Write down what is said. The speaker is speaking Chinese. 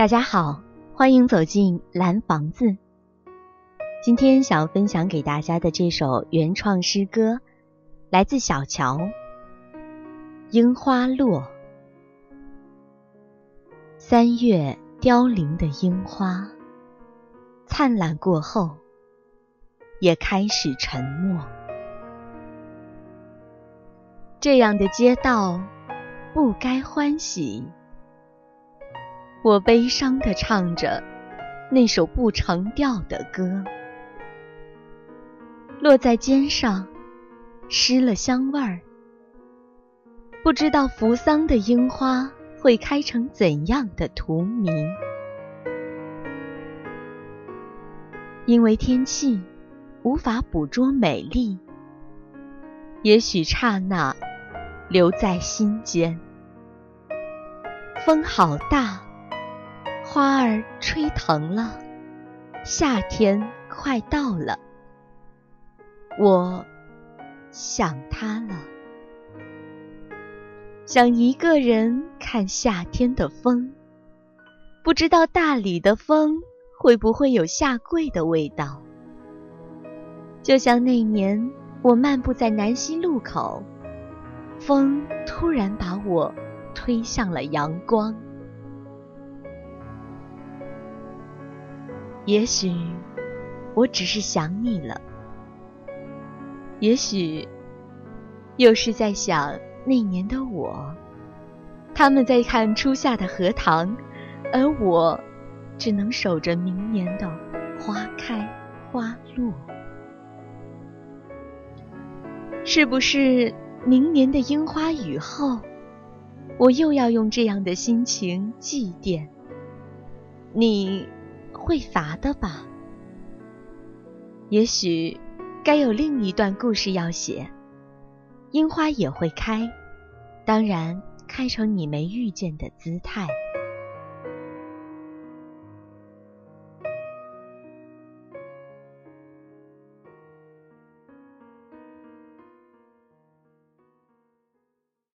大家好，欢迎走进蓝房子。今天想要分享给大家的这首原创诗歌，来自小乔，《樱花落》。三月凋零的樱花，灿烂过后，也开始沉默。这样的街道，不该欢喜。我悲伤地唱着那首不成调的歌，落在肩上，失了香味儿。不知道扶桑的樱花会开成怎样的荼蘼，因为天气无法捕捉美丽，也许刹那留在心间。风好大。花儿吹疼了，夏天快到了，我想他了，想一个人看夏天的风，不知道大理的风会不会有下跪的味道，就像那年我漫步在南溪路口，风突然把我推向了阳光。也许我只是想你了，也许又是在想那年的我。他们在看初夏的荷塘，而我只能守着明年的花开花落。是不是明年的樱花雨后，我又要用这样的心情祭奠你？会乏的吧？也许该有另一段故事要写。樱花也会开，当然开成你没遇见的姿态。